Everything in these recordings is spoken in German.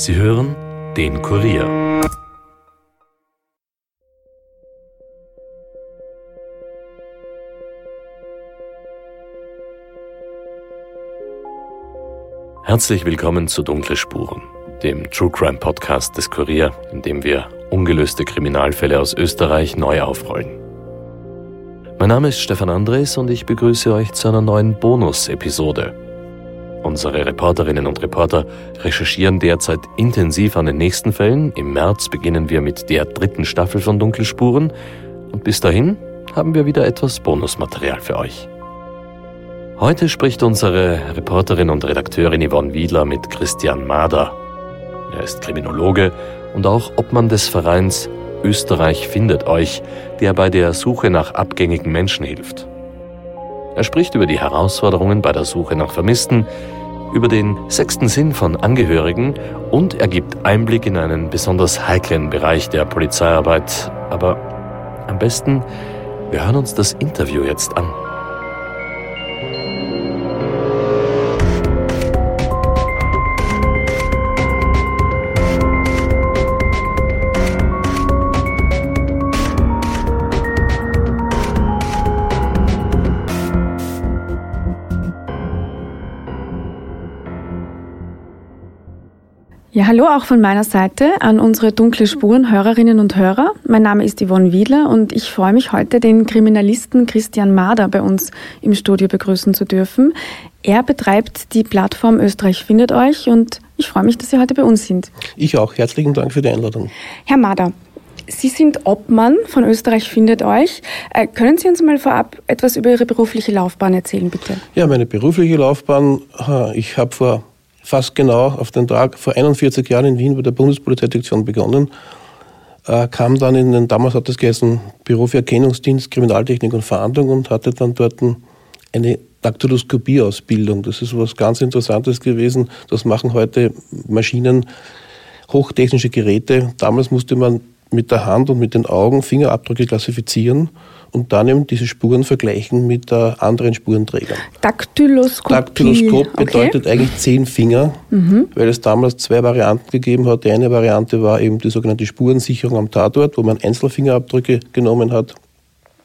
Sie hören den Kurier. Herzlich willkommen zu Dunkle Spuren, dem True Crime Podcast des Kurier, in dem wir ungelöste Kriminalfälle aus Österreich neu aufrollen. Mein Name ist Stefan Andres und ich begrüße euch zu einer neuen Bonus-Episode. Unsere Reporterinnen und Reporter recherchieren derzeit intensiv an den nächsten Fällen. Im März beginnen wir mit der dritten Staffel von Dunkelspuren und bis dahin haben wir wieder etwas Bonusmaterial für euch. Heute spricht unsere Reporterin und Redakteurin Yvonne Wiedler mit Christian Mader. Er ist Kriminologe und auch Obmann des Vereins Österreich findet euch, der bei der Suche nach abgängigen Menschen hilft. Er spricht über die Herausforderungen bei der Suche nach Vermissten, über den sechsten Sinn von Angehörigen und er gibt Einblick in einen besonders heiklen Bereich der Polizeiarbeit. Aber am besten, wir hören uns das Interview jetzt an. Hallo auch von meiner Seite an unsere dunkle Spuren Hörerinnen und Hörer. Mein Name ist Yvonne Wiedler und ich freue mich heute, den Kriminalisten Christian Mader bei uns im Studio begrüßen zu dürfen. Er betreibt die Plattform Österreich findet euch und ich freue mich, dass Sie heute bei uns sind. Ich auch. Herzlichen Dank für die Einladung. Herr Mader, Sie sind Obmann von Österreich findet euch. Äh, können Sie uns mal vorab etwas über Ihre berufliche Laufbahn erzählen, bitte? Ja, meine berufliche Laufbahn, ich habe vor fast genau auf den Tag vor 41 Jahren in Wien bei der Bundespolizeidirektion begonnen, äh, kam dann in den, damals hat das geheißen, Büro für Erkennungsdienst, Kriminaltechnik und Verhandlung und hatte dann dort eine Daktyloskopie-Ausbildung. Das ist was ganz Interessantes gewesen. Das machen heute Maschinen, hochtechnische Geräte. Damals musste man mit der Hand und mit den Augen Fingerabdrücke klassifizieren und dann eben diese Spuren vergleichen mit äh, anderen Spurenträgern. Daktyloskopie. Daktyloskop bedeutet okay. eigentlich zehn Finger, mhm. weil es damals zwei Varianten gegeben hat. Die eine Variante war eben die sogenannte Spurensicherung am Tatort, wo man Einzelfingerabdrücke genommen hat.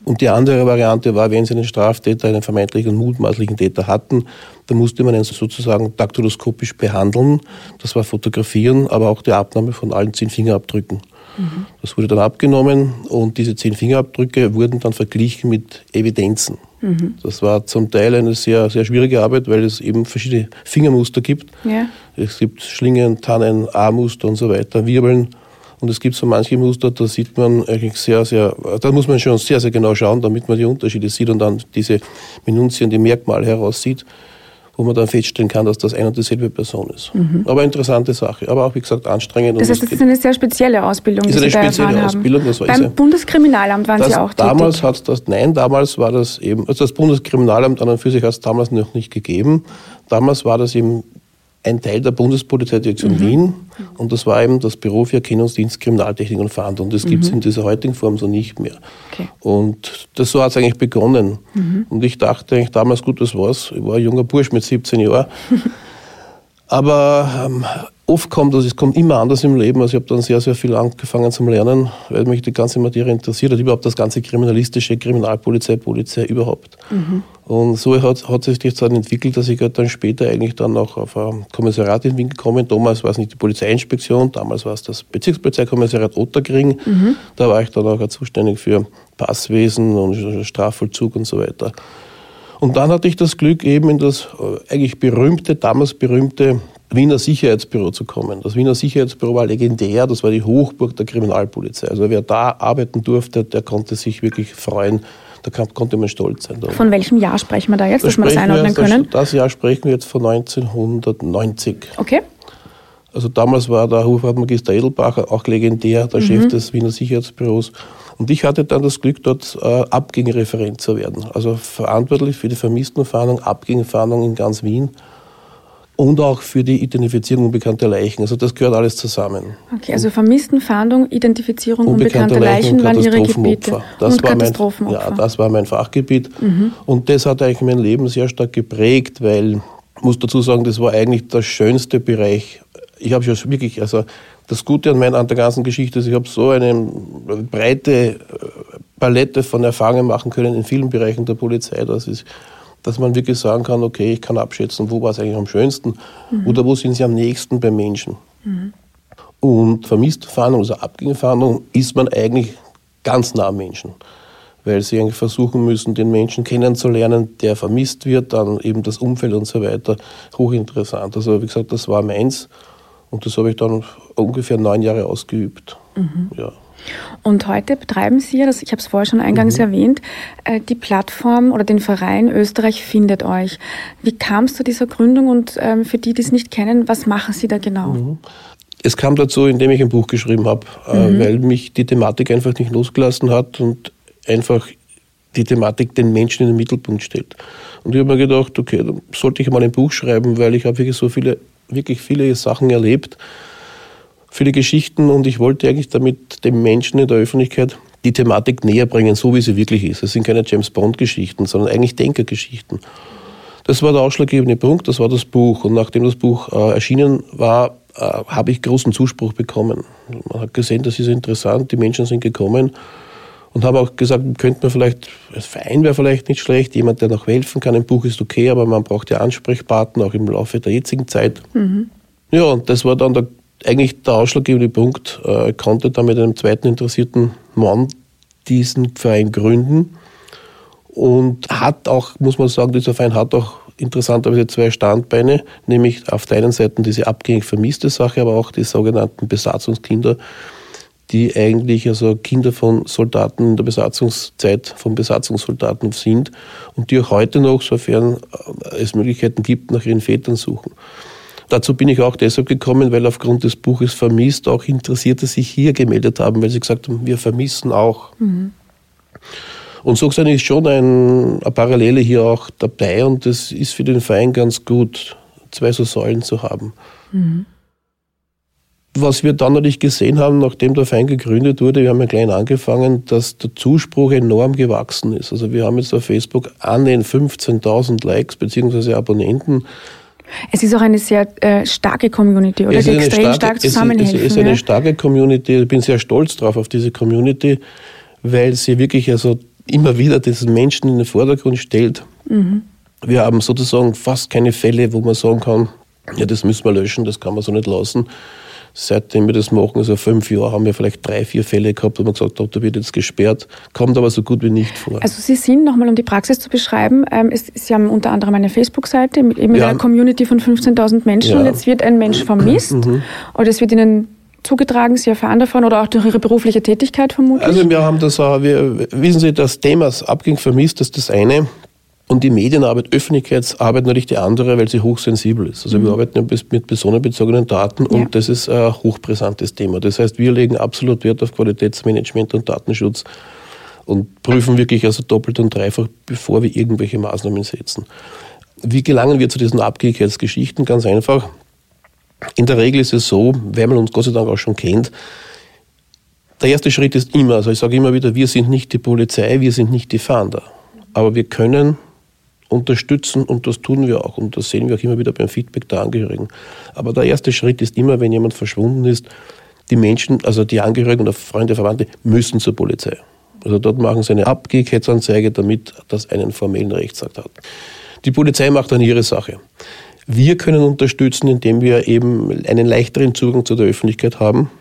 Und die andere Variante war, wenn Sie einen Straftäter, einen vermeintlichen mutmaßlichen Täter hatten, dann musste man ihn sozusagen daktyloskopisch behandeln. Das war Fotografieren, aber auch die Abnahme von allen zehn Fingerabdrücken. Mhm. Das wurde dann abgenommen und diese zehn Fingerabdrücke wurden dann verglichen mit Evidenzen. Mhm. Das war zum Teil eine sehr, sehr schwierige Arbeit, weil es eben verschiedene Fingermuster gibt. Ja. Es gibt Schlingen, Tannen, A-Muster und so weiter, Wirbeln. Und es gibt so manche Muster, da sieht man eigentlich sehr, sehr, da muss man schon sehr, sehr genau schauen, damit man die Unterschiede sieht und dann diese Minutien, die Merkmale heraussieht wo man dann feststellen kann, dass das eine und dieselbe Person ist. Mhm. Aber interessante Sache, aber auch wie gesagt anstrengend. Das heißt, das ist eine sehr spezielle Ausbildung, ist die Sie eine spezielle Ausbildung, das war Beim Bundeskriminalamt waren das Sie auch damals tätig? Hat das, nein, damals war das eben, also das Bundeskriminalamt an und für sich hat es damals noch nicht gegeben. Damals war das eben ein Teil der Bundespolizeidirektion mhm. Wien und das war eben das Büro für Erkennungsdienst, Kriminaltechnik und Verhandlung. Das mhm. gibt es in dieser heutigen Form so nicht mehr. Okay. Und das so hat es eigentlich begonnen. Mhm. Und ich dachte eigentlich damals, gut, das war's. Ich war ein junger Bursch mit 17 Jahren. Aber ähm, oft kommt das, es kommt immer anders im Leben. Also ich habe dann sehr, sehr viel angefangen zu lernen, weil mich die ganze Materie interessiert hat, überhaupt das ganze kriminalistische, Kriminalpolizei, Polizei überhaupt. Mhm. Und so hat, hat sich das dann entwickelt, dass ich halt dann später eigentlich dann auch auf ein Kommissariat in Wien gekommen. Damals war es nicht die Polizeiinspektion, damals war es das Bezirkspolizeikommissariat Otterkring. Mhm. Da war ich dann auch zuständig für Passwesen und Strafvollzug und so weiter. Und dann hatte ich das Glück, eben in das äh, eigentlich berühmte, damals berühmte Wiener Sicherheitsbüro zu kommen. Das Wiener Sicherheitsbüro war legendär, das war die Hochburg der Kriminalpolizei. Also wer da arbeiten durfte, der konnte sich wirklich freuen. Da konnte man stolz sein. Von welchem Jahr sprechen wir da jetzt, da dass wir das einordnen wir, können? Das Jahr sprechen wir jetzt von 1990. Okay. Also damals war der Hofratmagister Edelbacher auch legendär, der mhm. Chef des Wiener Sicherheitsbüros. Und ich hatte dann das Glück, dort äh, Abgängereferent zu werden. Also verantwortlich für die Vermisstenfahndung, Abgängerfahndung in ganz Wien und auch für die Identifizierung unbekannter Leichen. Also das gehört alles zusammen. Okay, also Vermisstenfahndung, Identifizierung unbekannter Leichen, waren Ihre Gebiete. Das und war mein, ja, das war mein Fachgebiet. Mhm. Und das hat eigentlich mein Leben sehr stark geprägt, weil, ich muss dazu sagen, das war eigentlich der schönste Bereich ich habe schon wirklich, also das Gute an, meiner, an der ganzen Geschichte ist, ich habe so eine breite äh, Palette von Erfahrungen machen können in vielen Bereichen der Polizei, dass, ist, dass man wirklich sagen kann, okay, ich kann abschätzen, wo war es eigentlich am schönsten mhm. oder wo sind sie am nächsten beim Menschen. Mhm. Und vermisste Fahndung, also Abgängefahndung, ist man eigentlich ganz nah am Menschen weil sie eigentlich versuchen müssen, den Menschen kennenzulernen, der vermisst wird, dann eben das Umfeld und so weiter. Hochinteressant. Also wie gesagt, das war meins und das habe ich dann ungefähr neun Jahre ausgeübt. Mhm. Ja. Und heute betreiben Sie ja, das, ich habe es vorher schon eingangs mhm. erwähnt, äh, die Plattform oder den Verein Österreich findet euch. Wie kam es zu dieser Gründung und ähm, für die, die es nicht kennen, was machen Sie da genau? Mhm. Es kam dazu, indem ich ein Buch geschrieben habe, äh, mhm. weil mich die Thematik einfach nicht losgelassen hat und einfach die Thematik den Menschen in den Mittelpunkt stellt. Und ich habe mir gedacht, okay, dann sollte ich mal ein Buch schreiben, weil ich habe wirklich so viele, wirklich viele Sachen erlebt, viele Geschichten und ich wollte eigentlich damit dem Menschen in der Öffentlichkeit die Thematik näher bringen, so wie sie wirklich ist. Es sind keine James Bond-Geschichten, sondern eigentlich Denkergeschichten. Das war der ausschlaggebende Punkt, das war das Buch. Und nachdem das Buch äh, erschienen war, äh, habe ich großen Zuspruch bekommen. Man hat gesehen, das ist interessant, die Menschen sind gekommen und habe auch gesagt, könnte man vielleicht, als Verein wäre vielleicht nicht schlecht, jemand, der noch helfen kann. Ein Buch ist okay, aber man braucht ja Ansprechpartner, auch im Laufe der jetzigen Zeit. Mhm. Ja, und das war dann der, eigentlich der ausschlaggebende Punkt. Äh, ich konnte dann mit einem zweiten interessierten Mann diesen Verein gründen und hat auch, muss man sagen, dieser Verein hat auch interessanterweise zwei Standbeine, nämlich auf der einen Seite diese abgängig vermisste Sache, aber auch die sogenannten Besatzungskinder, die eigentlich also Kinder von Soldaten in der Besatzungszeit von Besatzungssoldaten sind und die auch heute noch, sofern äh, es Möglichkeiten gibt, nach ihren Vätern suchen. Dazu bin ich auch deshalb gekommen, weil aufgrund des Buches Vermisst auch Interessierte sich hier gemeldet haben, weil sie gesagt haben, wir vermissen auch. Mhm. Und so gesehen ist schon ein, eine Parallele hier auch dabei und es ist für den Verein ganz gut, zwei so Säulen zu haben. Mhm. Was wir dann natürlich gesehen haben, nachdem der Verein gegründet wurde, wir haben ja klein angefangen, dass der Zuspruch enorm gewachsen ist. Also wir haben jetzt auf Facebook an den 15.000 Likes bzw. Abonnenten. Es ist auch eine sehr äh, starke Community, oder? Die extrem starke, stark zusammenhält. Es, es ist eine ja? starke Community. Ich bin sehr stolz drauf auf diese Community, weil sie wirklich also immer wieder diesen Menschen in den Vordergrund stellt. Mhm. Wir haben sozusagen fast keine Fälle, wo man sagen kann, ja, das müssen wir löschen, das kann man so nicht lassen seitdem wir das machen, also fünf Jahre, haben wir vielleicht drei, vier Fälle gehabt, wo man gesagt hat, da wird jetzt gesperrt, kommt aber so gut wie nicht vor. Also Sie sind, nochmal um die Praxis zu beschreiben, ähm, es, Sie haben unter anderem eine Facebook-Seite mit eben ja. einer Community von 15.000 Menschen ja. und jetzt wird ein Mensch vermisst mhm. oder es wird Ihnen zugetragen, Sie erfahren davon oder auch durch Ihre berufliche Tätigkeit vermutlich? Also wir haben das, wir, wissen Sie, das Thema Abging vermisst, das ist das eine. Und die Medienarbeit, Öffentlichkeitsarbeit natürlich die andere, weil sie hochsensibel ist. Also mhm. wir arbeiten ja mit personenbezogenen Daten und ja. das ist ein hochbrisantes Thema. Das heißt, wir legen absolut Wert auf Qualitätsmanagement und Datenschutz und prüfen wirklich also doppelt und dreifach, bevor wir irgendwelche Maßnahmen setzen. Wie gelangen wir zu diesen Abgehigkeitsgeschichten? Ganz einfach. In der Regel ist es so, wenn man uns Gott sei Dank auch schon kennt, der erste Schritt ist immer, also ich sage immer wieder, wir sind nicht die Polizei, wir sind nicht die Fahnder. Aber wir können unterstützen und das tun wir auch und das sehen wir auch immer wieder beim Feedback der Angehörigen. Aber der erste Schritt ist immer, wenn jemand verschwunden ist, die Menschen, also die Angehörigen oder Freunde, Verwandte müssen zur Polizei. Also dort machen sie eine Abgehkeitsanzeige, damit das einen formellen Rechtsakt hat. Die Polizei macht dann ihre Sache. Wir können unterstützen, indem wir eben einen leichteren Zugang zu der Öffentlichkeit haben.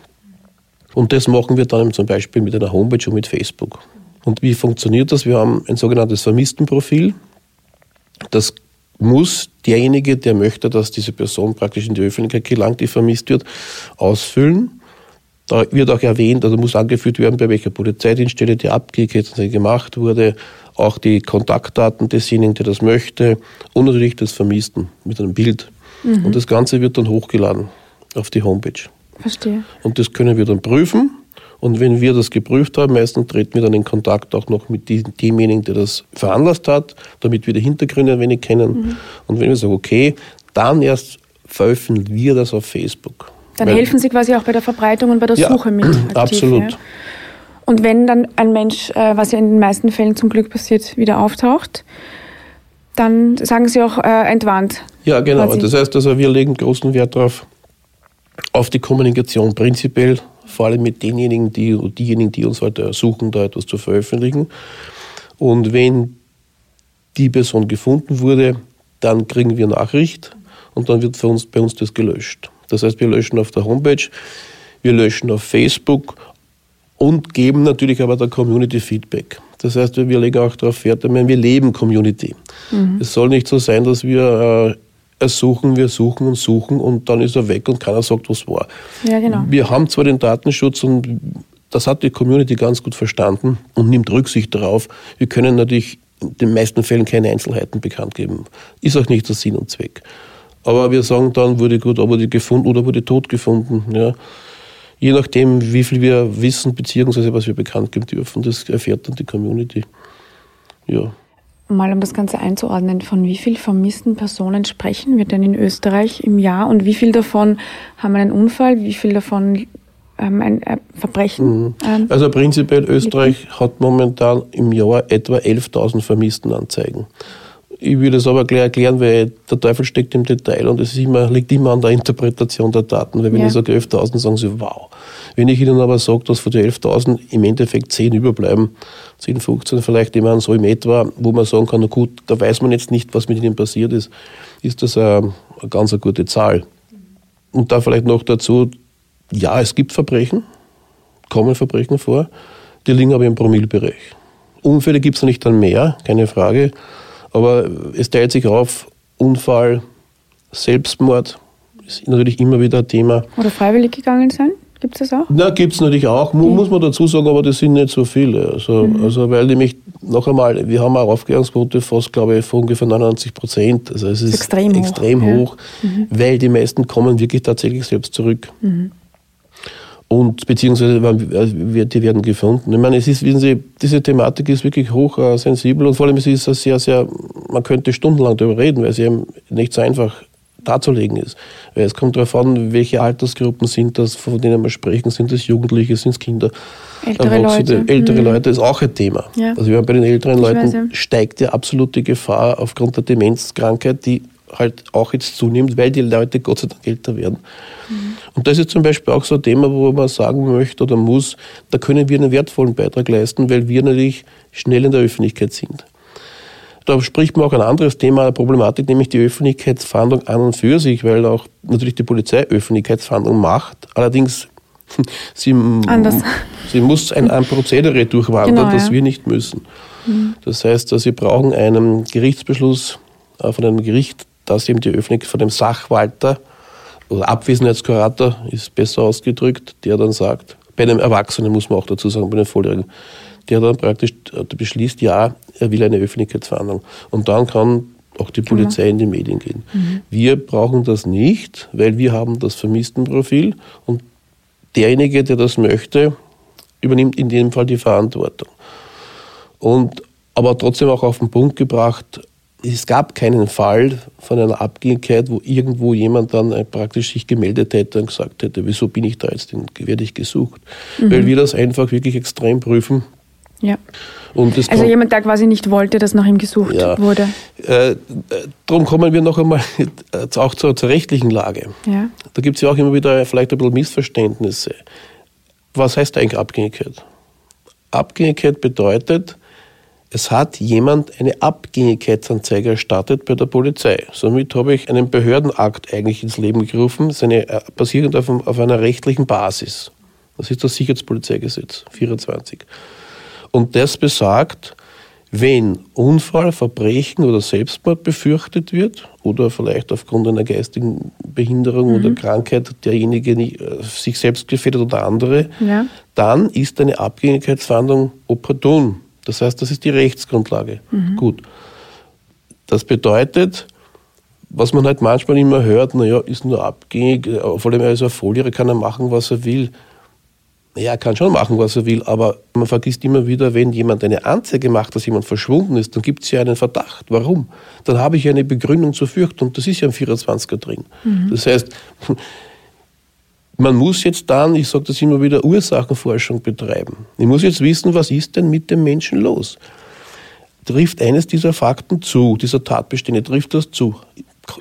Und das machen wir dann zum Beispiel mit einer Homepage und mit Facebook. Und wie funktioniert das? Wir haben ein sogenanntes Vermisstenprofil. Das muss derjenige, der möchte, dass diese Person praktisch in die Öffentlichkeit gelangt, die vermisst wird, ausfüllen. Da wird auch erwähnt, also muss angeführt werden, bei welcher Polizeidienststelle die Abgehkette gemacht wurde, auch die Kontaktdaten desjenigen, der das möchte und natürlich des Vermissten mit einem Bild. Mhm. Und das Ganze wird dann hochgeladen auf die Homepage. Verstehe. Und das können wir dann prüfen und wenn wir das geprüft haben, meistens treten wir dann in Kontakt auch noch mit demjenigen, der das veranlasst hat, damit wir die Hintergründe ein wenig kennen. Mhm. Und wenn wir sagen, okay, dann erst veröffentlichen wir das auf Facebook. Dann Weil, helfen Sie quasi auch bei der Verbreitung und bei der ja, Suche mit. Aktiv, absolut. Ja. Und wenn dann ein Mensch, äh, was ja in den meisten Fällen zum Glück passiert, wieder auftaucht, dann sagen Sie auch äh, entwarnt. Ja, genau. Quasi. Das heißt also, wir legen großen Wert darauf, auf die Kommunikation prinzipiell, vor allem mit denjenigen, die, diejenigen, die uns halt ersuchen, da etwas zu veröffentlichen. Und wenn die Person gefunden wurde, dann kriegen wir Nachricht und dann wird für uns, bei uns das gelöscht. Das heißt, wir löschen auf der Homepage, wir löschen auf Facebook und geben natürlich aber der Community Feedback. Das heißt, wir legen auch darauf Wert, wir leben Community. Mhm. Es soll nicht so sein, dass wir ersuchen, wir suchen und suchen und dann ist er weg und keiner sagt, was war. Ja, genau. Wir haben zwar den Datenschutz und das hat die Community ganz gut verstanden und nimmt Rücksicht darauf. Wir können natürlich in den meisten Fällen keine Einzelheiten bekannt geben. Ist auch nicht der Sinn und Zweck. Aber wir sagen dann, wurde gut, aber die gefunden oder wurde tot gefunden. Ja. Je nachdem, wie viel wir wissen, beziehungsweise was wir bekannt geben dürfen, das erfährt dann die Community. Ja. Mal um das Ganze einzuordnen, von wie vielen vermissten Personen sprechen wir denn in Österreich im Jahr und wie viel davon haben einen Unfall, wie viel davon ähm, ein äh, Verbrechen? Mhm. Ähm, also prinzipiell Österreich hat momentan im Jahr etwa 11.000 Vermisstenanzeigen. Ich würde es aber gleich erklären, weil der Teufel steckt im Detail und es immer, liegt immer an der Interpretation der Daten. Weil wenn ja. ich sage 11.000, sagen sie, wow. Wenn ich Ihnen aber sage, dass von den 11.000 im Endeffekt 10 überbleiben, 10, 15 vielleicht immer so im etwa, wo man sagen kann, na gut, da weiß man jetzt nicht, was mit ihnen passiert ist, ist das eine, eine ganz eine gute Zahl. Und da vielleicht noch dazu, ja, es gibt Verbrechen, kommen Verbrechen vor, die liegen aber im Promillbereich. Unfälle gibt es nicht dann mehr, keine Frage. Aber es teilt sich auf, Unfall, Selbstmord ist natürlich immer wieder ein Thema. Oder freiwillig gegangen sein? Gibt es das auch? Na, gibt es natürlich auch, mhm. muss man dazu sagen, aber das sind nicht so viele. Also, mhm. also weil nämlich, noch einmal, wir haben eine Aufklärungsquote fast, glaube ich, von ungefähr 99 Prozent. Also es ist, extrem, extrem hoch, hoch ja. mhm. weil die meisten kommen wirklich tatsächlich selbst zurück. Mhm und beziehungsweise die werden gefunden. Ich meine, es ist, wissen Sie, diese Thematik ist wirklich hoch äh, und vor allem es ist es sehr, sehr, man könnte stundenlang darüber reden, weil sie eben nicht so einfach darzulegen ist. Weil es kommt darauf an, welche Altersgruppen sind das, von denen wir sprechen. Sind das Jugendliche, sind es Kinder? Ältere Leute. Ältere mhm. Leute ist auch ein Thema. Ja. Also wir haben bei den älteren ich Leuten steigt die Gefahr aufgrund der Demenzkrankheit, die halt auch jetzt zunimmt, weil die Leute Gott sei Dank älter werden. Mhm. Und das ist zum Beispiel auch so ein Thema, wo man sagen möchte oder muss, da können wir einen wertvollen Beitrag leisten, weil wir natürlich schnell in der Öffentlichkeit sind. Da spricht man auch ein anderes Thema, eine Problematik, nämlich die Öffentlichkeitsfahndung an und für sich, weil auch natürlich die Polizei Öffentlichkeitsfahndung macht. Allerdings sie, sie muss ein, ein Prozedere durchwandern, genau, das ja. wir nicht müssen. Mhm. Das heißt, sie brauchen einen Gerichtsbeschluss äh, von einem Gericht, dass eben die Öffentlichkeit von dem Sachwalter oder Abwesenheitskurator ist besser ausgedrückt, der dann sagt, bei einem Erwachsenen muss man auch dazu sagen, bei einem Volljährigen, der dann praktisch beschließt, ja, er will eine Öffentlichkeitsverhandlung. Und dann kann auch die Polizei in die Medien gehen. Mhm. Wir brauchen das nicht, weil wir haben das Vermisstenprofil und derjenige, der das möchte, übernimmt in dem Fall die Verantwortung. Und aber trotzdem auch auf den Punkt gebracht, es gab keinen Fall von einer Abgängigkeit, wo irgendwo jemand dann äh, praktisch sich gemeldet hätte und gesagt hätte, wieso bin ich da jetzt, werde ich gesucht. Mhm. Weil wir das einfach wirklich extrem prüfen. Ja. also jemand, der quasi nicht wollte, dass nach ihm gesucht ja. wurde. Äh, darum kommen wir noch einmal äh, auch zur, zur rechtlichen Lage. Ja. Da gibt es ja auch immer wieder vielleicht ein bisschen Missverständnisse. Was heißt eigentlich Abgängigkeit? Abgängigkeit bedeutet, es hat jemand eine Abgängigkeitsanzeige erstattet bei der Polizei. Somit habe ich einen Behördenakt eigentlich ins Leben gerufen, seine, äh, basierend auf, auf einer rechtlichen Basis. Das ist das Sicherheitspolizeigesetz 24. Und das besagt, wenn Unfall, Verbrechen oder Selbstmord befürchtet wird oder vielleicht aufgrund einer geistigen Behinderung mhm. oder Krankheit derjenige äh, sich selbst gefährdet oder andere, ja. dann ist eine Abgängigkeitsverhandlung opportun. Das heißt, das ist die Rechtsgrundlage. Mhm. Gut. Das bedeutet, was man halt manchmal immer hört, naja, ist nur abgängig, vor allem er ist ein Volljähriger, kann er machen, was er will. Naja, er kann schon machen, was er will, aber man vergisst immer wieder, wenn jemand eine Anzeige macht, dass jemand verschwunden ist, dann gibt es ja einen Verdacht. Warum? Dann habe ich eine Begründung zur Fürchtung, das ist ja im 24er drin. Mhm. Das heißt, man muss jetzt dann, ich sage das immer wieder, Ursachenforschung betreiben. Ich muss jetzt wissen, was ist denn mit dem Menschen los? Trifft eines dieser Fakten zu, dieser Tatbestände, trifft das zu?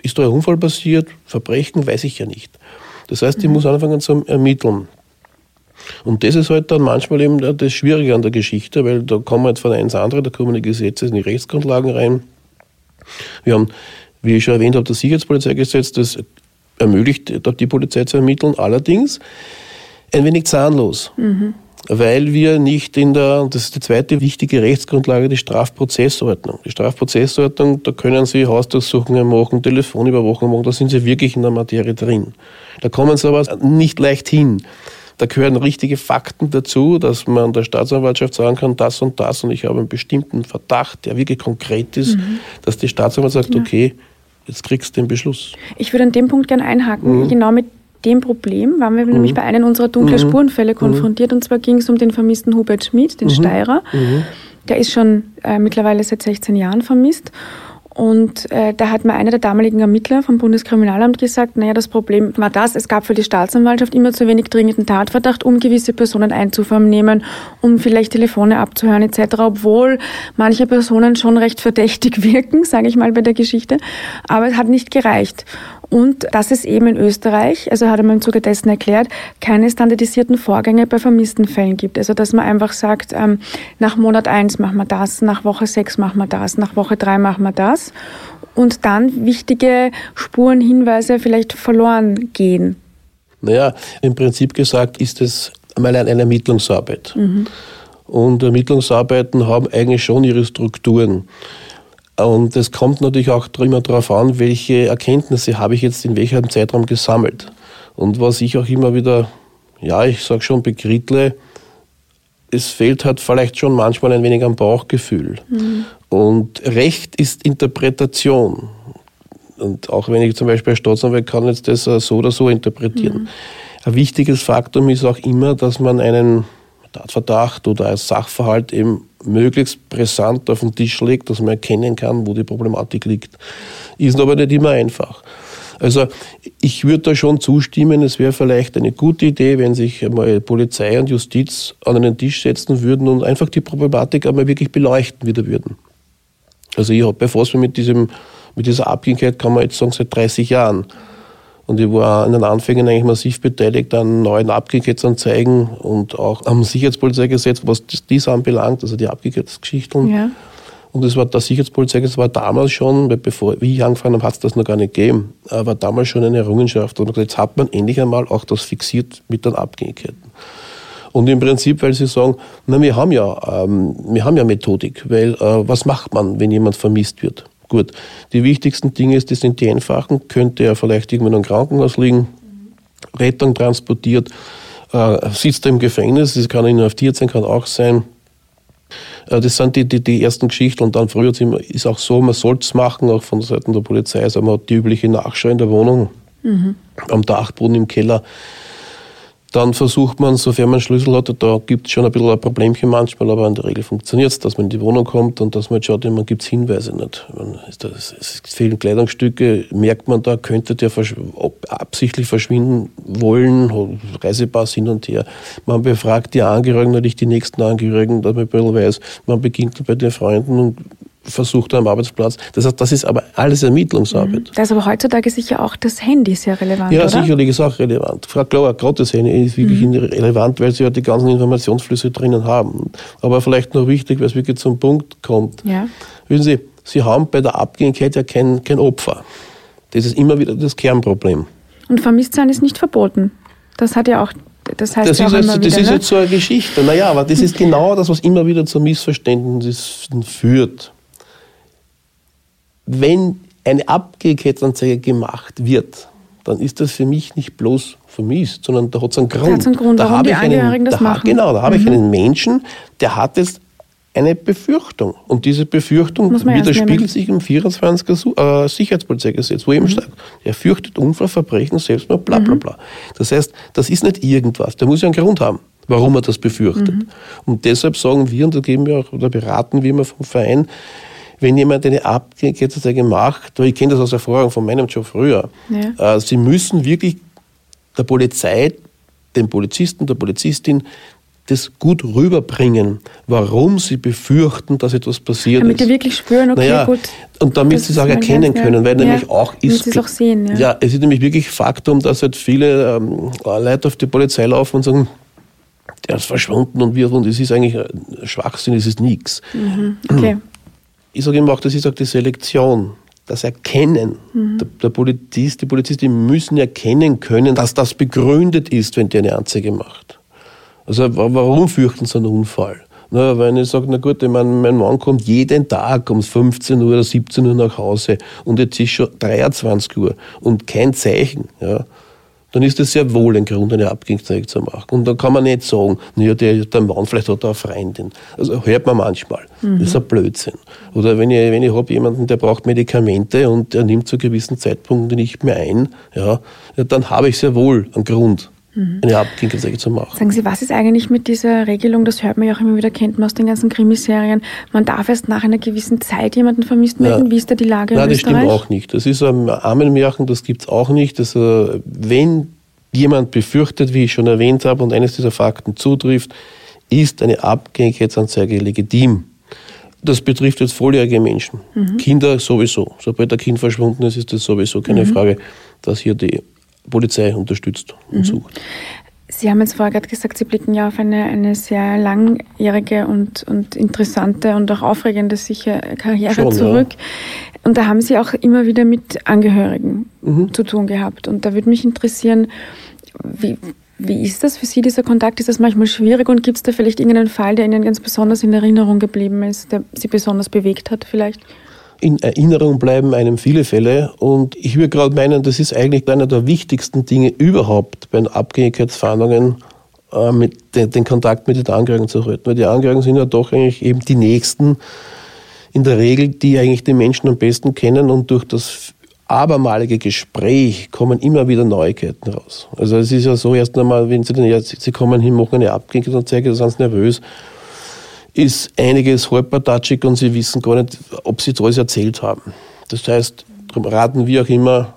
Ist da ein Unfall passiert? Verbrechen? Weiß ich ja nicht. Das heißt, die mhm. muss anfangen zu ermitteln. Und das ist halt dann manchmal eben das Schwierige an der Geschichte, weil da kommen wir jetzt von eins andere, da kommen die Gesetze in die Rechtsgrundlagen rein. Wir haben, wie ich schon erwähnt habe, das Sicherheitspolizeigesetz, das ermöglicht die Polizei zu ermitteln, allerdings ein wenig zahnlos. Mhm weil wir nicht in der, das ist die zweite wichtige Rechtsgrundlage, die Strafprozessordnung. Die Strafprozessordnung, da können Sie Hausdurchsuchungen machen, Telefonüberwachung machen, da sind Sie wirklich in der Materie drin. Da kommen Sie aber nicht leicht hin. Da gehören richtige Fakten dazu, dass man der Staatsanwaltschaft sagen kann, das und das und ich habe einen bestimmten Verdacht, der wirklich konkret ist, mhm. dass die Staatsanwalt sagt, ja. okay, jetzt kriegst du den Beschluss. Ich würde an dem Punkt gerne einhaken, mhm. genau mit dem Problem waren wir mhm. nämlich bei einem unserer dunklen mhm. Spurenfälle mhm. konfrontiert. Und zwar ging es um den vermissten Hubert Schmid, den mhm. Steirer. Mhm. Der ist schon äh, mittlerweile seit 16 Jahren vermisst. Und äh, da hat mir einer der damaligen Ermittler vom Bundeskriminalamt gesagt, naja, das Problem war das, es gab für die Staatsanwaltschaft immer zu wenig dringenden Tatverdacht, um gewisse Personen einzuvernehmen, um vielleicht Telefone abzuhören etc., obwohl manche Personen schon recht verdächtig wirken, sage ich mal bei der Geschichte. Aber es hat nicht gereicht. Und dass es eben in Österreich, also hat er mir im Zuge dessen erklärt, keine standardisierten Vorgänge bei vermissten Fällen gibt. Also dass man einfach sagt, ähm, nach Monat eins machen wir das, nach Woche sechs machen wir das, nach Woche drei machen wir das. Und dann wichtige Spuren, Hinweise vielleicht verloren gehen. Naja, im Prinzip gesagt ist es einmal eine Ermittlungsarbeit. Mhm. Und Ermittlungsarbeiten haben eigentlich schon ihre Strukturen. Und es kommt natürlich auch immer darauf an, welche Erkenntnisse habe ich jetzt in welchem Zeitraum gesammelt. Und was ich auch immer wieder, ja, ich sage schon, bekrittle, es fehlt halt vielleicht schon manchmal ein wenig am Bauchgefühl. Mhm. Und Recht ist Interpretation. Und auch wenn ich zum Beispiel als Staatsanwalt kann jetzt das so oder so interpretieren. Mhm. Ein wichtiges Faktum ist auch immer, dass man einen Tatverdacht oder ein Sachverhalt eben möglichst brisant auf den Tisch legt, dass man erkennen kann, wo die Problematik liegt. Ist aber nicht immer einfach. Also ich würde da schon zustimmen, es wäre vielleicht eine gute Idee, wenn sich einmal Polizei und Justiz an einen Tisch setzen würden und einfach die Problematik einmal wirklich beleuchten wieder würden. Also ich habe befasst mich mit, diesem, mit dieser Abhängigkeit, kann man jetzt sagen, seit 30 Jahren. Und ich war in den Anfängen eigentlich massiv beteiligt an neuen Abgekehrtsanzeigen und auch am Sicherheitspolizeigesetz, was dies anbelangt, also die Abgekehrtsgeschichten. Ja. Und es war das Sicherheitspolizeigesetz war damals schon, bevor wie ich angefangen habe, hat es das noch gar nicht gegeben, war damals schon eine Errungenschaft. Und jetzt hat man endlich einmal auch das fixiert mit den Abgängigkeiten. Und im Prinzip, weil Sie sagen, na, wir haben ja, ähm, wir haben ja Methodik, weil äh, was macht man, wenn jemand vermisst wird? Gut, die wichtigsten Dinge die sind die einfachen. Könnte er vielleicht irgendwo im Krankenhaus liegen, Rettung transportiert, äh, sitzt er im Gefängnis, das kann inhaftiert sein, kann auch sein. Äh, das sind die, die, die ersten Geschichten und dann früher ist auch so, man sollte es machen, auch von Seiten der Polizei. Also man hat die übliche Nachschau in der Wohnung, mhm. am Dachboden im Keller dann versucht man, sofern man Schlüssel hat, da gibt es schon ein bisschen ein Problemchen manchmal, aber in der Regel funktioniert es, dass man in die Wohnung kommt und dass man schaut, immer gibt es Hinweise nicht. Es fehlen Kleidungsstücke, merkt man da, könnte der absichtlich verschwinden wollen, Reisepass hin und her. Man befragt die Angehörigen, natürlich die nächsten Angehörigen, dass man ein bisschen weiß, man beginnt bei den Freunden und versucht am Arbeitsplatz. Das heißt, das ist aber alles Ermittlungsarbeit. Mhm. Da ist aber heutzutage sicher auch das Handy sehr relevant, Ja, oder? sicherlich ist auch relevant. Klar, gerade das Handy ist wirklich mhm. relevant, weil sie ja die ganzen Informationsflüsse drinnen haben. Aber vielleicht noch wichtig, weil es wirklich zum Punkt kommt. Ja. Wissen Sie, Sie haben bei der Abgängigkeit ja kein, kein Opfer. Das ist immer wieder das Kernproblem. Und vermisst sein ist nicht verboten. Das hat ja auch das heißt das ja ist, jetzt, das wieder, ist ne? jetzt so eine Geschichte. Naja, aber das ist genau das, was immer wieder zu Missverständnissen führt wenn eine Abgekettanzeige gemacht wird, dann ist das für mich nicht bloß vermisst, sondern da hat es einen Grund. Da einen Grund, da die Angehörigen einen, da, machen. Genau, da habe mhm. ich einen Menschen, der hat jetzt eine Befürchtung. Und diese Befürchtung widerspiegelt sich im 24. Äh, Sicherheitspolizeigesetz, wo eben mhm. sagt, er fürchtet Unfall, Verbrechen, Selbstmord, bla bla mhm. bla. Das heißt, das ist nicht irgendwas, der muss ja einen Grund haben, warum er das befürchtet. Mhm. Und deshalb sagen wir, und da geben wir auch, oder beraten wir immer vom Verein, wenn jemand eine Abgekehrte macht, ich kenne das aus Erfahrung von meinem Job früher, ja. äh, sie müssen wirklich der Polizei, dem Polizisten, der Polizistin das gut rüberbringen, warum sie befürchten, dass etwas passiert damit ist. Damit die wirklich spüren, okay, naja, gut. Und damit sie es auch erkennen können, weil ja, nämlich auch ist. es auch sehen, ja. ja. es ist nämlich wirklich Faktum, dass halt viele ähm, Leute auf die Polizei laufen und sagen, der ist verschwunden und wir und es ist eigentlich ein Schwachsinn, es ist nichts. Mhm. Okay. Ich sage immer auch, das ist auch die Selektion das Erkennen. Mhm. Der, der, Polizist, die Polizisten müssen erkennen können, dass das begründet ist, wenn der eine Anzeige macht. Also warum fürchten sie einen Unfall? Na, wenn ich sage, na gut, ich mein, mein Mann kommt jeden Tag um 15 Uhr oder 17 Uhr nach Hause und jetzt ist schon 23 Uhr und kein Zeichen, ja, dann ist das sehr wohl ein Grund, eine Abgängigkeit zu machen. Und dann kann man nicht sagen, naja, der, der Mann, vielleicht hat er eine Freundin. Also hört man manchmal. Mhm. Das ist ein Blödsinn. Oder wenn ich, wenn ich habe jemanden, der braucht Medikamente und der nimmt zu gewissen Zeitpunkten nicht mehr ein, ja, dann habe ich sehr wohl einen Grund, mhm. eine Abgängigkeit zu machen. Sagen Sie, was ist eigentlich mit dieser Regelung, das hört man ja auch immer wieder, kennt man aus den ganzen Krimiserien, man darf erst nach einer gewissen Zeit jemanden vermisst melden. Ja. Wie ist da die Lage Nein, in Österreich? Nein, das stimmt auch nicht. Das ist ein Armenmärchen, das gibt es auch nicht. Das, wenn jemand befürchtet, wie ich schon erwähnt habe, und eines dieser Fakten zutrifft, ist eine Abgängigkeitsanzeige legitim. Das betrifft jetzt volljährige Menschen. Mhm. Kinder sowieso. Sobald ein Kind verschwunden ist, ist das sowieso keine mhm. Frage, dass hier die Polizei unterstützt und mhm. sucht. Sie haben jetzt vorher gerade gesagt, Sie blicken ja auf eine, eine sehr langjährige und, und interessante und auch aufregende sicher Karriere Schon, zurück. Ja. Und da haben Sie auch immer wieder mit Angehörigen mhm. zu tun gehabt. Und da würde mich interessieren, wie, wie ist das für Sie, dieser Kontakt? Ist das manchmal schwierig und gibt es da vielleicht irgendeinen Fall, der Ihnen ganz besonders in Erinnerung geblieben ist, der Sie besonders bewegt hat vielleicht? In Erinnerung bleiben einem viele Fälle und ich würde gerade meinen, das ist eigentlich einer der wichtigsten Dinge überhaupt bei Abgängigkeitsfahndungen, äh, den, den, Kontakt mit den Angehörigen zu halten. Weil die Angehörigen sind ja doch eigentlich eben die Nächsten in der Regel, die eigentlich den Menschen am besten kennen und durch das abermalige Gespräch kommen immer wieder Neuigkeiten raus. Also es ist ja so, erst einmal, wenn Sie, dann, Sie kommen hin, machen eine Abgängigkeit und zeigen, Sie sind nervös, ist einiges halbpartatschig und Sie wissen gar nicht, ob Sie alles erzählt haben. Das heißt, darum raten wir auch immer,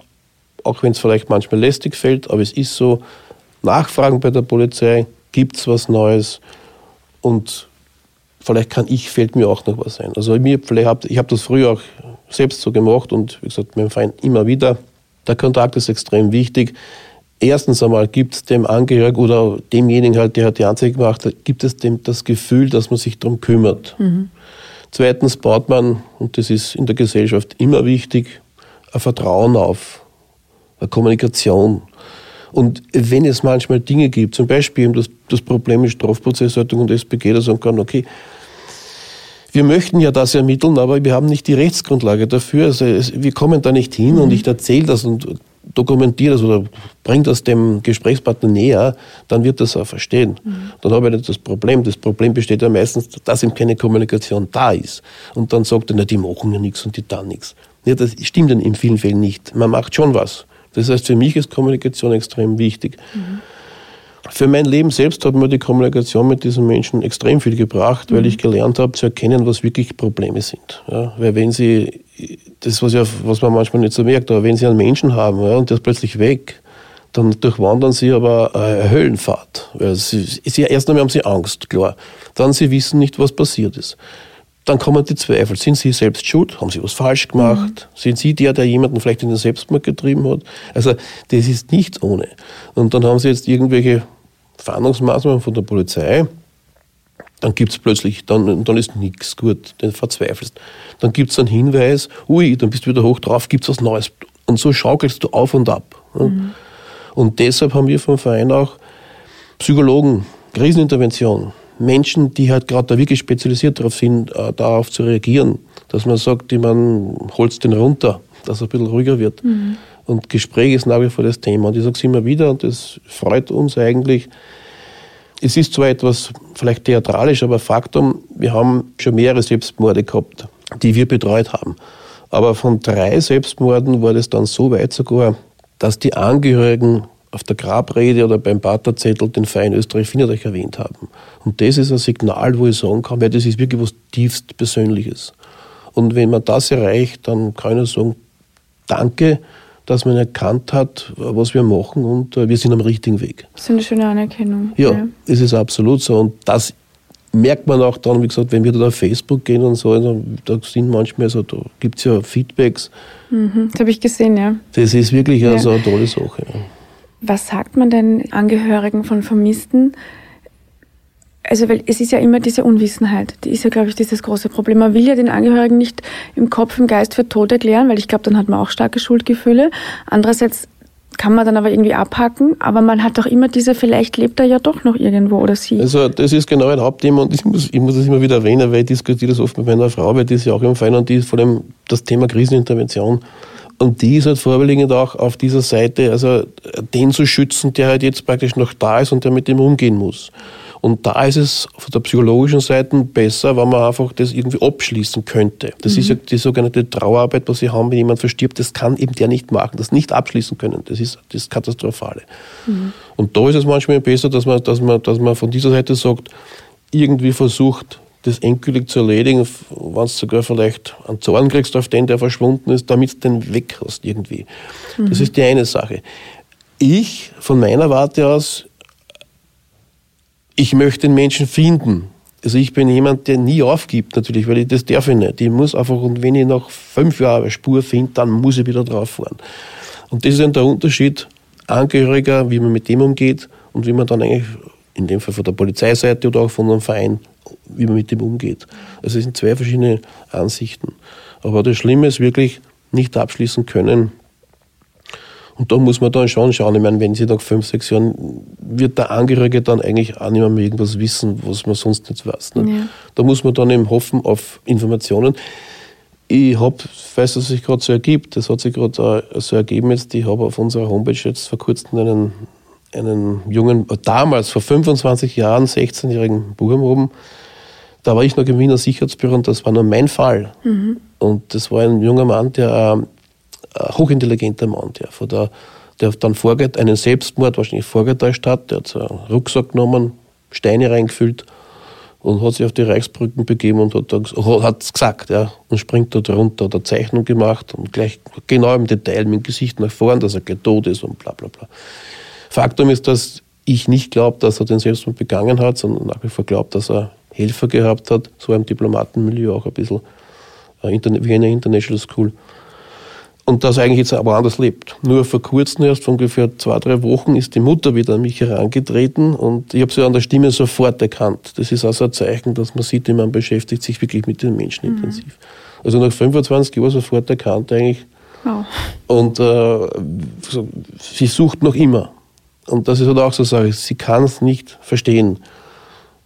auch wenn es vielleicht manchmal lästig fällt, aber es ist so, nachfragen bei der Polizei, gibt es was Neues und vielleicht kann ich, fällt mir auch noch was ein. Also mir, vielleicht, ich habe das früher auch selbst so gemacht und wie gesagt, mein Feind immer wieder. Der Kontakt ist extrem wichtig. Erstens einmal gibt es dem Angehörigen oder demjenigen halt, der die Anzeige gemacht hat, gibt es dem das Gefühl, dass man sich darum kümmert. Mhm. Zweitens baut man, und das ist in der Gesellschaft immer wichtig, ein Vertrauen auf, eine Kommunikation. Und wenn es manchmal Dinge gibt, zum Beispiel das, das Problem mit Strafprozessordnung und SPG, da sagen kann, okay, wir möchten ja das ermitteln, aber wir haben nicht die Rechtsgrundlage dafür. Also wir kommen da nicht hin mhm. und ich erzähle das und dokumentiere das oder bringe das dem Gesprächspartner näher, dann wird das auch verstehen. Mhm. Dann habe ich nicht das Problem. Das Problem besteht ja meistens, dass ihm keine Kommunikation da ist. Und dann sagt er, na, die machen ja nichts und die dann nichts. Ja, das stimmt dann in vielen Fällen nicht. Man macht schon was. Das heißt, für mich ist Kommunikation extrem wichtig. Mhm. Für mein Leben selbst hat mir die Kommunikation mit diesen Menschen extrem viel gebracht, weil mhm. ich gelernt habe zu erkennen, was wirklich Probleme sind. Ja, weil wenn sie, das was, ja, was man manchmal nicht so merkt, aber wenn sie einen Menschen haben ja, und der ist plötzlich weg, dann durchwandern sie aber eine Höllenfahrt. Weil sie, sie, erst einmal haben sie Angst, klar. Dann sie wissen nicht, was passiert ist. Dann kommen die Zweifel. Sind sie selbst schuld? Haben sie was falsch gemacht? Mhm. Sind sie der, der jemanden vielleicht in den Selbstmord getrieben hat? Also das ist nichts ohne. Und dann haben sie jetzt irgendwelche Fahndungsmaßnahmen von der Polizei, dann gibt es plötzlich, dann, dann ist nichts gut, dann verzweifelst. Dann gibt es einen Hinweis, ui, dann bist du wieder hoch drauf, gibt es was Neues. Und so schaukelst du auf und ab. Mhm. Und deshalb haben wir vom Verein auch Psychologen, Krisenintervention, Menschen, die halt gerade da wirklich spezialisiert darauf sind, äh, darauf zu reagieren, dass man sagt, man holt den runter, dass er ein bisschen ruhiger wird. Mhm. Und Gespräch ist nach wie vor das Thema. Und ich sage es immer wieder, und das freut uns eigentlich. Es ist zwar etwas vielleicht theatralisch, aber Faktum, wir haben schon mehrere Selbstmorde gehabt, die wir betreut haben. Aber von drei Selbstmorden war das dann so weit sogar, dass die Angehörigen auf der Grabrede oder beim Paterzettel den Verein Österreich findet euch erwähnt haben. Und das ist ein Signal, wo ich sagen kann, weil das ist wirklich was tiefst Persönliches. Und wenn man das erreicht, dann kann ich sagen, danke, dass man erkannt hat, was wir machen und äh, wir sind am richtigen Weg. Das ist eine schöne Anerkennung. Ja, ja, es ist absolut so. Und das merkt man auch dann, wie gesagt, wenn wir da auf Facebook gehen und so, also, da sind manchmal so, da gibt es ja Feedbacks. Mhm, das habe ich gesehen, ja. Das ist wirklich ja. also eine tolle Sache. Ja. Was sagt man denn Angehörigen von Vermissten? Also, weil es ist ja immer diese Unwissenheit, die ist ja, glaube ich, dieses große Problem. Man will ja den Angehörigen nicht im Kopf, im Geist für tot erklären, weil ich glaube, dann hat man auch starke Schuldgefühle. Andererseits kann man dann aber irgendwie abhacken, aber man hat doch immer diese, vielleicht lebt er ja doch noch irgendwo oder sie. Also das ist genau ein Hauptthema und ich muss, ich muss das immer wieder erwähnen, weil ich diskutiere das oft mit meiner Frau, weil die ist ja auch im Verein und die ist vor allem das Thema Krisenintervention und die ist halt vorwiegend auch auf dieser Seite, also den zu schützen, der halt jetzt praktisch noch da ist und der mit dem umgehen muss. Und da ist es von der psychologischen Seite besser, wenn man einfach das irgendwie abschließen könnte. Das mhm. ist ja die sogenannte Trauerarbeit, was sie haben, wenn jemand verstirbt, das kann eben der nicht machen, das nicht abschließen können. Das ist das Katastrophale. Mhm. Und da ist es manchmal besser, dass man, dass man, dass man von dieser Seite sagt, irgendwie versucht, das endgültig zu erledigen, wenn du sogar vielleicht einen Zorn kriegst auf den, der verschwunden ist, damit du den weg hast irgendwie. Mhm. Das ist die eine Sache. Ich, von meiner Warte aus, ich möchte den Menschen finden. Also ich bin jemand, der nie aufgibt, natürlich, weil ich, das darf ich nicht. Ich muss einfach, und wenn ich nach fünf Jahren eine Spur finde, dann muss ich wieder drauf fahren. Und das ist dann der Unterschied Angehöriger, wie man mit dem umgeht und wie man dann eigentlich, in dem Fall von der Polizeiseite oder auch von einem Verein, wie man mit dem umgeht. Also es sind zwei verschiedene Ansichten. Aber das Schlimme ist wirklich nicht abschließen können, und da muss man dann schon schauen, ich meine, wenn sie nach fünf, sechs Jahren, wird der Angehörige dann eigentlich auch nicht mehr irgendwas wissen, was man sonst nicht weiß. Ne? Ja. Da muss man dann eben hoffen auf Informationen. Ich habe, weiß, dass es sich gerade so ergibt, das hat sich gerade so ergeben jetzt, ich habe auf unserer Homepage jetzt vor kurzem einen, einen jungen, damals vor 25 Jahren, 16-jährigen Buben oben, da war ich noch im Wiener Sicherheitsbüro und das war nur mein Fall. Mhm. Und das war ein junger Mann, der hochintelligenter Mann, der, von der, der dann einen Selbstmord wahrscheinlich vorgetäuscht hat. Der hat so einen Rucksack genommen, Steine reingefüllt und hat sich auf die Reichsbrücken begeben und hat es gesagt, ja, und springt dort runter, hat eine Zeichnung gemacht und gleich genau im Detail mit dem Gesicht nach vorn, dass er tot ist und bla bla bla. Faktum ist, dass ich nicht glaube, dass er den Selbstmord begangen hat, sondern nach wie vor glaube, dass er Helfer gehabt hat, so im Diplomatenmilieu auch ein bisschen, äh, wie eine International School und das eigentlich jetzt aber anders lebt. Nur vor kurzem, erst vor ungefähr zwei, drei Wochen, ist die Mutter wieder an mich herangetreten und ich habe sie an der Stimme sofort erkannt. Das ist also ein Zeichen, dass man sieht, man beschäftigt sich wirklich mit den Menschen mhm. intensiv. Also nach 25 Jahren sofort erkannt eigentlich. Wow. Und äh, sie sucht noch immer. Und das ist halt auch so eine Sache, sie kann es nicht verstehen.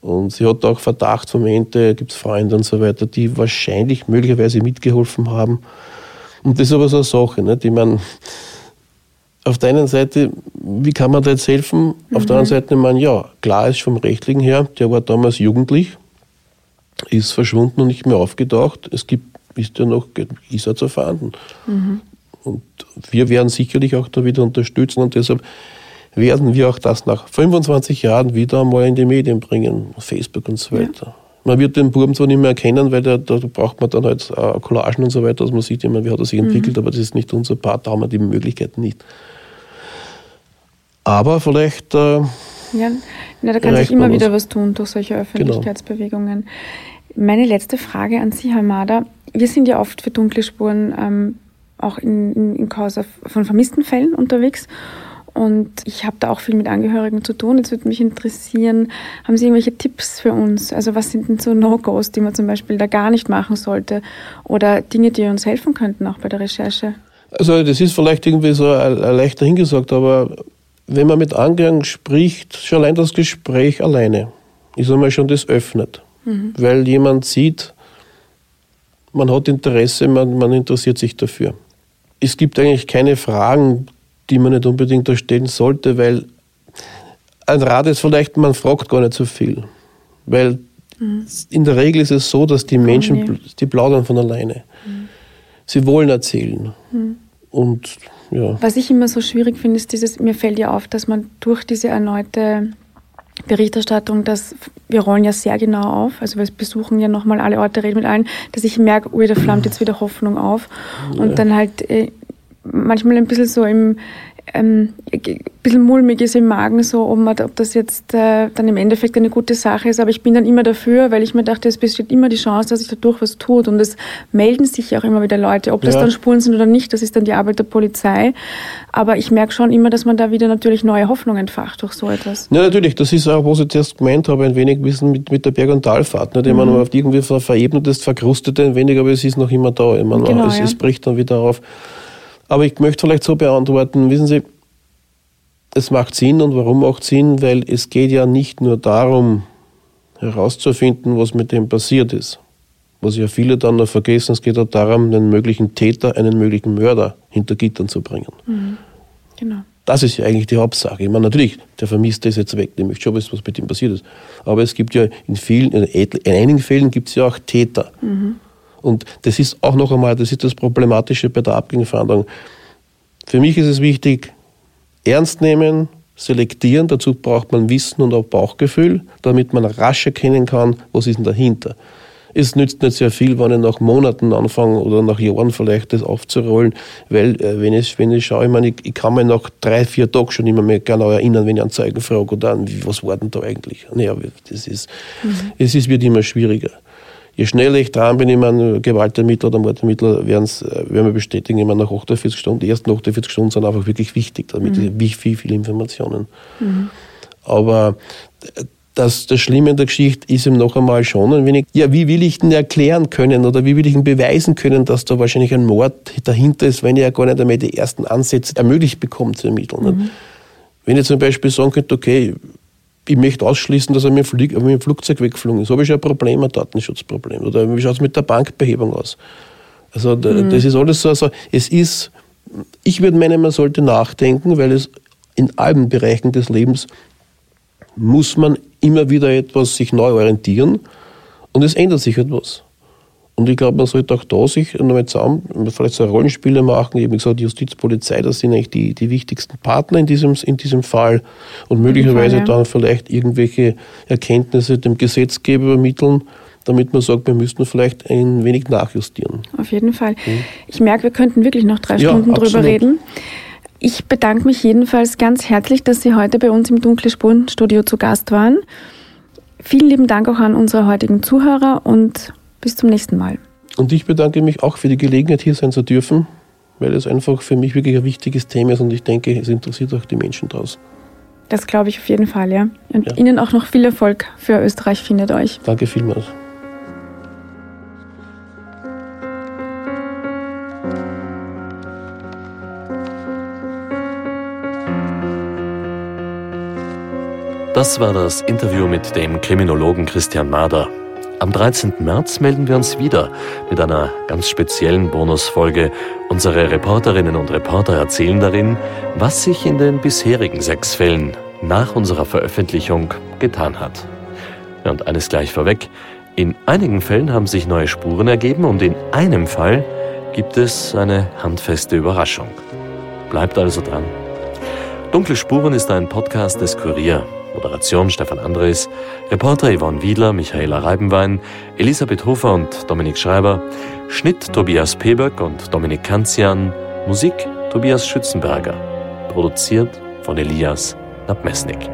Und sie hat auch Verdacht vom Ende, gibt es Freunde und so weiter, die wahrscheinlich möglicherweise mitgeholfen haben. Und das ist aber so eine Sache, nicht? ich meine, auf der einen Seite, wie kann man da jetzt helfen? Auf der anderen mhm. Seite, ich meine, ja, klar ist vom Rechtlichen her, der war damals jugendlich, ist verschwunden und nicht mehr aufgetaucht. Es gibt, ist ja noch, ist er zu erfahren. Mhm. Und wir werden sicherlich auch da wieder unterstützen und deshalb werden wir auch das nach 25 Jahren wieder einmal in die Medien bringen, Facebook und so weiter. Ja. Man wird den Buben zwar nicht mehr erkennen, weil da, da braucht man dann halt äh, Collagen und so weiter, dass man sieht, immer, wie hat er sich mhm. entwickelt, aber das ist nicht unser Part, da haben wir die Möglichkeiten nicht. Aber vielleicht. Äh, ja, ja, da kann sich immer wieder was tun durch solche genau. Öffentlichkeitsbewegungen. Genau. Meine letzte Frage an Sie, Herr Mader. Wir sind ja oft für dunkle Spuren ähm, auch in, in, in Causa von vermissten Fällen unterwegs. Und ich habe da auch viel mit Angehörigen zu tun. Jetzt würde mich interessieren, haben Sie irgendwelche Tipps für uns? Also was sind denn so No-Gos, die man zum Beispiel da gar nicht machen sollte? Oder Dinge, die uns helfen könnten, auch bei der Recherche? Also das ist vielleicht irgendwie so leichter hingesagt, aber wenn man mit Angehörigen spricht, schon allein das Gespräch alleine ist einmal schon das öffnet. Mhm. Weil jemand sieht, man hat Interesse, man, man interessiert sich dafür. Es gibt eigentlich keine Fragen, die man nicht unbedingt da stellen sollte, weil ein Rat ist vielleicht, man fragt gar nicht so viel. Weil mhm. in der Regel ist es so, dass die Menschen, oh, nee. die plaudern von alleine. Mhm. Sie wollen erzählen. Mhm. Und ja. Was ich immer so schwierig finde, ist dieses, mir fällt ja auf, dass man durch diese erneute Berichterstattung, dass wir rollen ja sehr genau auf, also wir besuchen ja nochmal alle Orte, reden mit allen, dass ich merke, ui, da flammt jetzt wieder Hoffnung auf. Und ja. dann halt äh, manchmal ein bisschen so im, ähm, ein bisschen mulmig ist im Magen, so ob, man, ob das jetzt äh, dann im Endeffekt eine gute Sache ist. Aber ich bin dann immer dafür, weil ich mir dachte, es besteht immer die Chance, dass sich dadurch was tut. Und es melden sich ja auch immer wieder Leute, ob das ja. dann Spuren sind oder nicht, das ist dann die Arbeit der Polizei. Aber ich merke schon immer, dass man da wieder natürlich neue Hoffnung entfacht durch so etwas. Ja, natürlich. Das ist auch, was ich zuerst gemeint habe, ein wenig Wissen mit, mit der Berg- und Talfahrt. Nicht? Ich mhm. meine, auf irgendwie verebnet ist, verkrustet ein wenig, aber es ist noch immer da. Ich meine, genau, es, ja. es bricht dann wieder auf. Aber ich möchte vielleicht so beantworten, wissen Sie, es macht Sinn und warum macht Sinn? Weil es geht ja nicht nur darum, herauszufinden, was mit dem passiert ist. Was ja viele dann noch vergessen, es geht auch darum, einen möglichen Täter, einen möglichen Mörder hinter Gittern zu bringen. Mhm. Genau. Das ist ja eigentlich die Hauptsache. Ich meine, natürlich, der Vermisste ist jetzt weg, ich möchte schon wissen, was mit ihm passiert ist. Aber es gibt ja in vielen, in einigen Fällen gibt es ja auch Täter. Mhm. Und das ist auch noch einmal, das ist das Problematische bei der Abgängerfahndung. Für mich ist es wichtig, ernst nehmen, selektieren. Dazu braucht man Wissen und auch Bauchgefühl, damit man rasch erkennen kann, was ist denn dahinter. Es nützt nicht sehr viel, wenn ich nach Monaten anfange oder nach Jahren vielleicht das aufzurollen, weil äh, wenn, ich, wenn ich schaue, ich, meine, ich, ich kann mich nach drei, vier Tagen schon immer mehr genau erinnern, wenn ich einen Zeugen frage oder an, was war denn da eigentlich? Naja, das ist, mhm. es ist, wird immer schwieriger je schneller ich dran bin, ich meine, Gewaltermittler oder Mordermittler werden äh, werden wir bestätigen, immer nach 48 Stunden. Die ersten 48 Stunden sind einfach wirklich wichtig, damit mhm. wie viel, viele Informationen. Mhm. Aber äh, das, das Schlimme in der Geschichte ist ihm noch einmal schon ein wenig, ja, wie will ich denn erklären können oder wie will ich denn beweisen können, dass da wahrscheinlich ein Mord dahinter ist, wenn ich ja gar nicht einmal die ersten Ansätze ermöglicht bekomme zu ermitteln. Mhm. Wenn ich zum Beispiel sagen könnte, okay, ich möchte ausschließen, dass er mit dem, mit dem Flugzeug weggeflogen ist. Habe ich schon ein Problem, ein Datenschutzproblem. Oder wie schaut es mit der Bankbehebung aus? Also mhm. das ist alles so, also es ist, ich würde meinen, man sollte nachdenken, weil es in allen Bereichen des Lebens muss man immer wieder etwas sich neu orientieren und es ändert sich etwas. Und ich glaube, man sollte auch da sich nochmal zusammen, vielleicht so Rollenspiele machen, eben gesagt, die Justizpolizei, das sind eigentlich die, die wichtigsten Partner in diesem, in diesem Fall und möglicherweise Fall, ja. dann vielleicht irgendwelche Erkenntnisse dem Gesetzgeber übermitteln, damit man sagt, wir müssten vielleicht ein wenig nachjustieren. Auf jeden Fall. Mhm. Ich merke, wir könnten wirklich noch drei ja, Stunden absolut. drüber reden. Ich bedanke mich jedenfalls ganz herzlich, dass Sie heute bei uns im Dunkle Spuren Studio zu Gast waren. Vielen lieben Dank auch an unsere heutigen Zuhörer und bis zum nächsten Mal. Und ich bedanke mich auch für die Gelegenheit, hier sein zu dürfen, weil es einfach für mich wirklich ein wichtiges Thema ist und ich denke, es interessiert auch die Menschen draußen. Das glaube ich auf jeden Fall, ja. Und ja. Ihnen auch noch viel Erfolg für Österreich findet euch. Danke vielmals. Das war das Interview mit dem Kriminologen Christian Mader. Am 13. März melden wir uns wieder mit einer ganz speziellen Bonusfolge. Unsere Reporterinnen und Reporter erzählen darin, was sich in den bisherigen sechs Fällen nach unserer Veröffentlichung getan hat. Und eines gleich vorweg. In einigen Fällen haben sich neue Spuren ergeben und in einem Fall gibt es eine handfeste Überraschung. Bleibt also dran. Dunkle Spuren ist ein Podcast des Kurier. Moderation Stefan Andres, Reporter Yvonne Wiedler, Michaela Reibenwein, Elisabeth Hofer und Dominik Schreiber, Schnitt Tobias Peböck und Dominik Kanzian, Musik Tobias Schützenberger, produziert von Elias Nabmesnik.